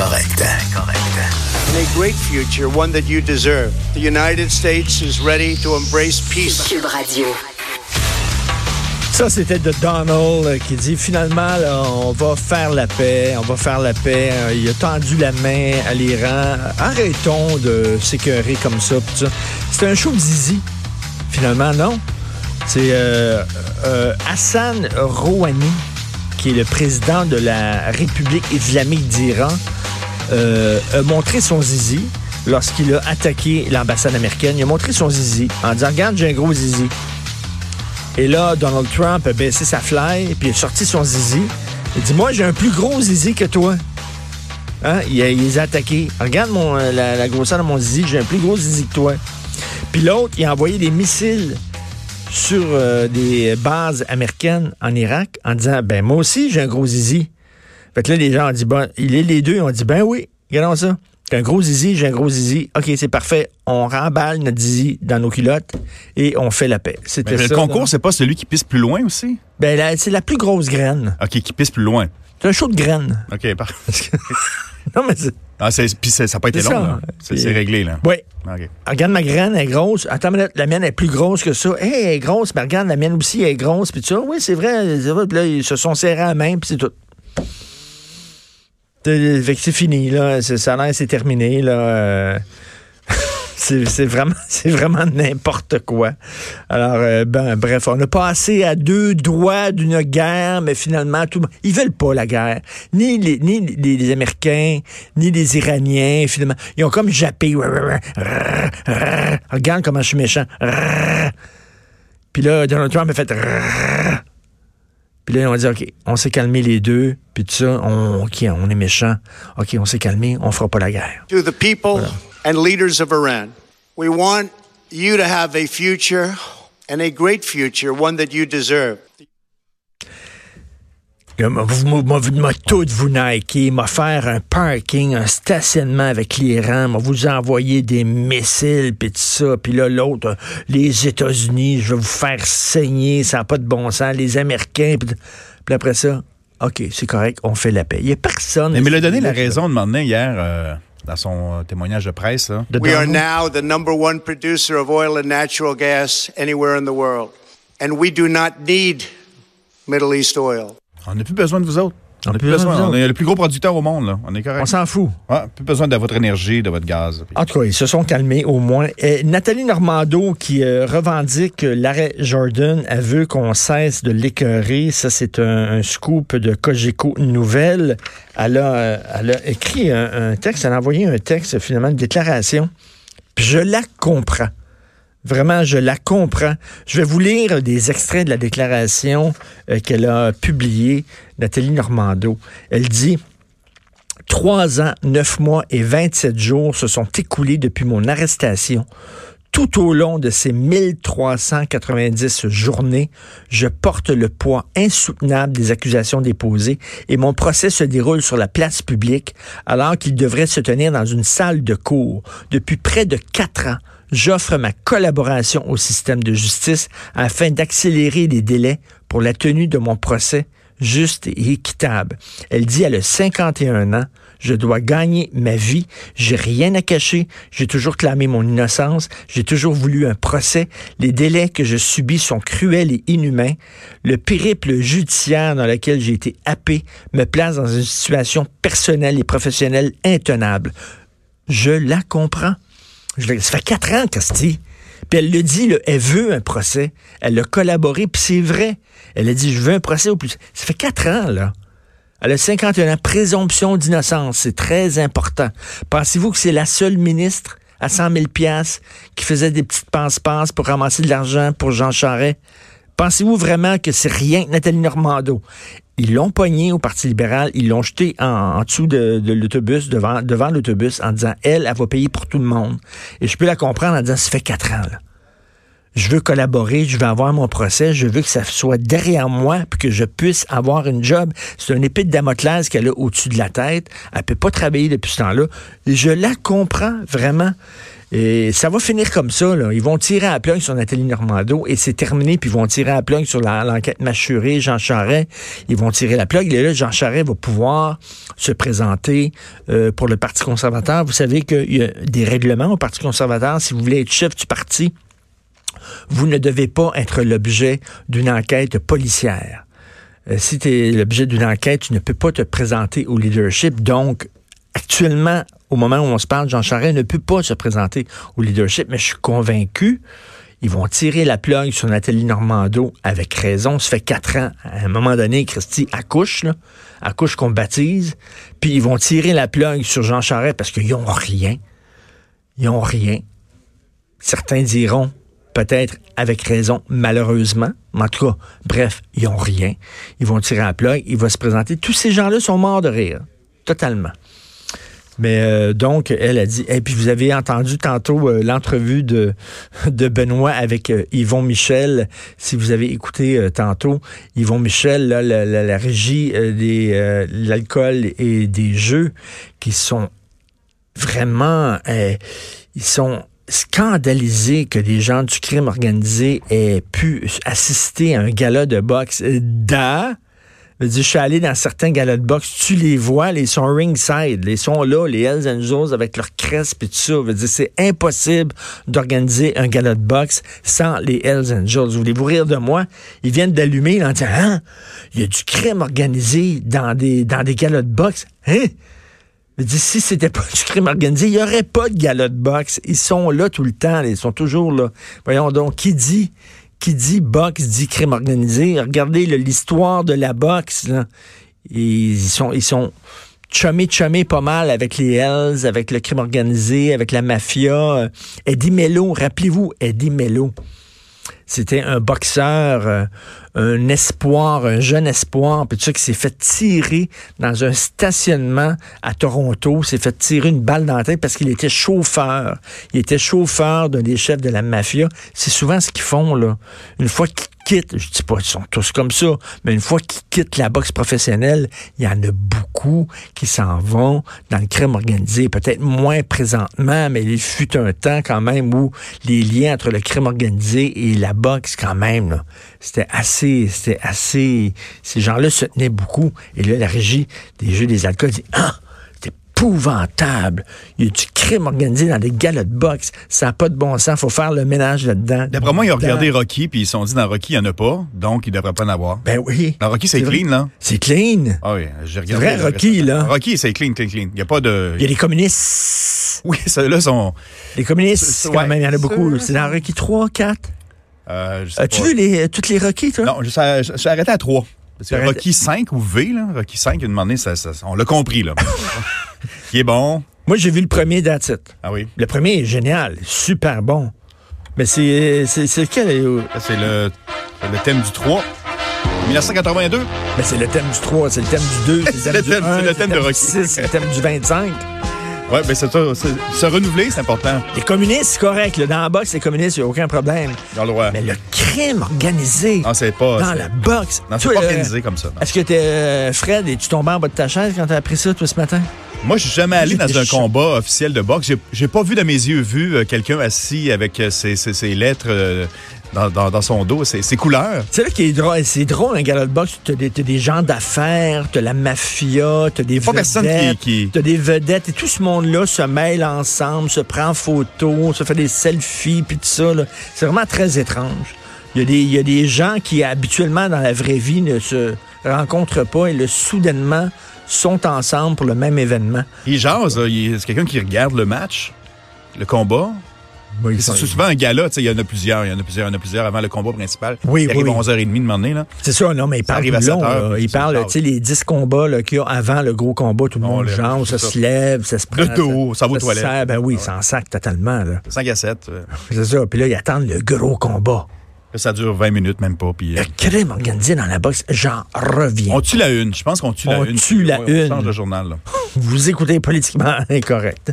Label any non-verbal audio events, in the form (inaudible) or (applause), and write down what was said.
Incorrect. And a great future, one that you deserve. The United States is ready to embrace peace. Cube Radio. Ça, c'était de Donald euh, qui dit finalement, là, on va faire la paix, on va faire la paix. Euh, Il a tendu la main à l'Iran. Arrêtons de s'écœurer comme ça. C'était un show de zizi, finalement, non? C'est euh, euh, Hassan Rouhani, qui est le président de la République islamique d'Iran, euh, a montré son zizi lorsqu'il a attaqué l'ambassade américaine. Il a montré son zizi en disant, regarde, j'ai un gros zizi. Et là, Donald Trump a baissé sa fly, puis il a sorti son zizi. Il dit, moi, j'ai un plus gros zizi que toi. Hein? Il, a, les a attaqués. Regarde euh, la, la grosseur de mon zizi, j'ai un plus gros zizi que toi. Puis l'autre, il a envoyé des missiles sur euh, des bases américaines en Irak en disant, ben moi aussi, j'ai un gros zizi. Fait que là, les gens ont dit, bon, il est les deux, ont dit, ben oui, regardons ça. J'ai un gros zizi, j'ai un gros zizi. OK, c'est parfait. On remballe notre zizi dans nos culottes et on fait la paix. C'était Mais ça. le concours, c'est pas celui qui pisse plus loin aussi? Ben, c'est la plus grosse graine. OK, qui pisse plus loin. C'est un show de graines. OK, (laughs) par... (laughs) non, mais c'est... ah, c'est- puis c'est- ça n'a pas été long, ça. là. C'est réglé, là. Oui. OK. Regarde ma graine, elle est grosse. Attends, mais la mienne est plus grosse que ça. Hey, elle est grosse, mais regarde, la mienne aussi elle est grosse. Puis tu vois, oui, c'est vrai. c'est vrai. Puis là, ils se sont serrés à la main, puis c'est tout. C'est- fini, là. A l'air, c'est terminé, là. Euh, (laughs) C'est vraiment, (laughs) vraiment n'importe quoi. Alors, euh, ben, bref, on a passé à deux doigts d'une guerre, mais finalement, tout, ils veulent pas la guerre. Ni les, ni les, les Américains, ni les Iraniens, finalement. Ils ont comme jappé. Regarde comment je suis méchant. Puis là, Donald Trump a fait. Puis là, on a dit, OK, on s'est calmé les deux, puis tout ça, on, OK, on est méchant. OK, on s'est calmé, on fera pas la guerre. To the people and leaders of Iran, we want you to have a future and a great future, one that you deserve. Vous- m'a- tout vous niquer, m'a faire un parking, un stationnement avec l'Iran, m'a vous envoyer des missiles, puis tout ça, puis là, l'autre, les États-Unis, je vais vous faire saigner, ça n'a pas de bon sens, les Américains, puis après ça, OK, c'est correct, on fait la paix. Il n'y a personne... Mais il a donné la raison de m'emmener hier euh, dans son euh, témoignage de presse. là. We are now the number one producer of oil and natural gas anywhere in the world. And we do not need Middle East oil. On n'a plus besoin de vous autres. On n'a plus besoin de vous On est le plus gros producteur au monde, là. On est correct. On s'en fout. Ouais, plus besoin de votre énergie, de votre gaz. En tout cas, ils se sont calmés au moins. Euh, Nathalie Normando qui euh, revendique l'arrêt Jordan, elle veut qu'on cesse de l'écœurer. Ça, c'est un, un scoop de Cogeco Nouvelle. Elle a, euh, elle a écrit un, un texte, elle a envoyé un texte, finalement, une déclaration. Puis je la comprends. Vraiment, je la comprends. Je vais vous lire des extraits de la déclaration euh, qu'elle a publiée, Nathalie Normando. Elle dit... Trois ans, neuf mois et 27 jours se sont écoulés depuis mon arrestation. Tout au long de ces 1390 journées, je porte le poids insoutenable des accusations déposées et mon procès se déroule sur la place publique alors qu'il devrait se tenir dans une salle de cours. Depuis près de quatre ans, j'offre ma collaboration au système de justice afin d'accélérer les délais pour la tenue de mon procès juste et équitable. Elle dit, elle a 51 ans, je dois gagner ma vie, j'ai rien à cacher, j'ai toujours clamé mon innocence, j'ai toujours voulu un procès, les délais que je subis sont cruels et inhumains, le périple judiciaire dans lequel j'ai été happé me place dans une situation personnelle et professionnelle intenable. Je la comprends. Ça fait quatre ans, Casti. Puis elle le dit, elle veut un procès. Elle a collaboré, puis c'est vrai. Elle a dit, je veux un procès au plus. Ça fait quatre ans, là. Elle a 51 ans. Présomption d'innocence, c'est très important. Pensez-vous que c'est la seule ministre à 100 000 piastres qui faisait des petites passe-passe pour ramasser de l'argent pour Jean Charest? Pensez-vous vraiment que c'est rien que Nathalie Normando? Ils l'ont pogné au Parti libéral, ils l'ont jeté en, en dessous de, de l'autobus, devant, devant l'autobus, en disant, elle, elle va payer pour tout le monde. Et je peux la comprendre en disant, ça fait quatre ans, là. Je veux collaborer, je veux avoir mon procès, je veux que ça soit derrière moi, puis que je puisse avoir une job. C'est un épée de Damoclès qu'elle a au-dessus de la tête. Elle peut pas travailler depuis ce temps-là. Je la comprends vraiment. Et ça va finir comme ça. Ils vont tirer à plug sur Nathalie Normando et c'est terminé. Puis ils vont tirer à plug sur l'enquête mâchurée, Jean Charest. Ils vont tirer la plug. Et là, Jean Charest va pouvoir se présenter euh, pour le Parti conservateur. Vous savez qu'il y a des règlements au Parti conservateur. Si vous voulez être chef du parti, vous ne devez pas être l'objet d'une enquête policière. Euh, si tu es l'objet d'une enquête, tu ne peux pas te présenter au leadership. Donc, actuellement, au moment où on se parle, Jean Charest ne peut pas se présenter au leadership, mais je suis convaincu ils vont tirer la plug sur Nathalie Normando avec raison. Ça fait quatre ans. À un moment donné, Christy accouche, là, accouche qu'on baptise. Puis ils vont tirer la plug sur Jean Charest parce qu'ils n'ont rien. Ils n'ont rien. Certains diront peut-être avec raison, malheureusement. En tout cas, bref, ils n'ont rien. Ils vont tirer la plug. Il va se présenter. Tous ces gens-là sont morts de rire. Totalement. Mais euh, donc, elle a dit, et puis vous avez entendu tantôt euh, l'entrevue de, de Benoît avec euh, Yvon Michel. Si vous avez écouté tantôt, Yvon Michel, là, la, régie des l'alcool et des jeux qui sont vraiment, ils sont scandalisés que des gens du crime organisé aient pu assister à un gala de boxe. Da, je suis allé dans certains galas de boxe, tu les vois, ils sont ringside, ils sont là, les Hells Angels avec leur crest et tout ça. c'est impossible d'organiser un gala de boxe sans les Hells Angels. Voulez-vous rire de moi? Ils viennent d'allumer en disant, hein? Il y a du crime organisé dans des, dans des galas de boxe. Hein? Je dis, si c'était pas du crime organisé, il n'y aurait pas de gala de boxe. Ils sont là tout le temps, ils sont toujours là. Voyons donc, qui dit qui dit boxe dit crime organisé? Regardez l'histoire de la boxe. Ils sont, ils sont pas mal avec les Hells, avec le crime organisé, avec la mafia. Eddie Mello, rappelez-vous, Eddie Mello. C'était un boxeur, euh, un espoir, un jeune espoir, puis tout ça qui s'est fait tirer dans un stationnement à Toronto, s'est fait tirer une balle dans la tête parce qu'il était chauffeur. Il était chauffeur d'un des chefs de la mafia. C'est souvent ce qu'ils font là. Une fois qu'ils quittent, je dis pas qu'ils sont tous comme ça, mais une fois qu'ils quittent la boxe professionnelle, il y en a beaucoup qui s'en vont dans le crime organisé. Peut-être moins présentement, mais il fut un temps quand même où les liens entre le crime organisé et la boxe, quand même, c'était assez, c'était assez, ces gens-là se tenaient beaucoup. Et là, la régie des jeux des alcools dit, ah! Épouvantable. Il y a du crime organisé dans des galas de boxe? Ça n'a pas de bon sens. faut faire le ménage là-dedans. D'après moi, ils ont regardé Rocky, puis ils se sont dit, dans Rocky, il n'y en a pas, donc il ne devrait pas en avoir. Ben oui. Dans Rocky, c'est clean, là. C'est clean. Ah oui, j'ai regardé. vrai, Rocky, là. Rocky, c'est clean, clean, clean. Il n'y a pas de... Il y a des communistes. Oui, ceux-là sont... Les communistes, quand même, il y en a beaucoup. C'est dans Rocky 3, 4? Euh, As-tu vu les, toutes les Rocky, toi? Non, je, suis arrêté à 3. Parce que Rocky 5 ou V, là, Rocky 5, une moment ça, ça, on l'a compris, là. (laughs) qui est bon. Moi, j'ai vu le premier That's Ah oui? Le premier est génial, super bon. Mais c'est c'est lequel? Euh? C'est le, le thème du 3. 1982. Mais c'est le thème du 3, c'est le thème du 2, (laughs) c'est le thème, du le thème de Rocky. C'est le thème du 25. Oui, mais c'est se renouveler, c'est important. Les communistes, c'est correct. Là, dans la boxe, les communistes, il n'y a aucun problème. Dans le droit. Mais le crime organisé non, c'est pas, dans la boxe. Non, c'est pas organisé comme ça. Est-ce que t'es euh, Fred, et tu tombé en bas de ta chaise quand t'as appris ça, toi, ce matin? Moi, je suis jamais allé dans un combat officiel de boxe. J'ai pas vu de mes yeux vu euh, quelqu'un assis avec euh, ses, ses, lettres dans, son dos, ses, couleurs. C'est là qui est drôle. C'est drôle, un gala de boxe. T'as des, des gens d'affaires, t'as la mafia, t'as des vedettes. Qui, T'as des vedettes. Et tout ce monde-là se mêle ensemble, se prend en photo, se fait des selfies, puis tout ça. C'est vraiment très étrange. Il y, a des, il y a des gens qui, habituellement, dans la vraie vie, ne se rencontrent pas et le soudainement sont ensemble pour le même événement. Ils jasent. C'est quelqu'un qui regarde le match, le combat, c'est souvent un gala, il y en a plusieurs, il y en a plusieurs, il y en a plusieurs avant le combat principal. Oui, il arrive à 11h30 de moment là. C'est ça, non, mais il parle à long, Il parle, tu sais, les 10 combats qu'il y a avant le gros combat, tout le monde genre, ça, se lève, ça se prend. Le dos, ça, va aux toilettes. ben oui, ça en sac totalement. Là. 5 à 7. C'est ça, puis là, ils attendent le gros combat. Ça dure 20 minutes, même pas. Puis, Le euh, crime organisé dans la boxe, j'en reviens. On tue la une. Je pense qu'on tue la une. On tue la une. On change le journal. Vous écoutez politiquement incorrect.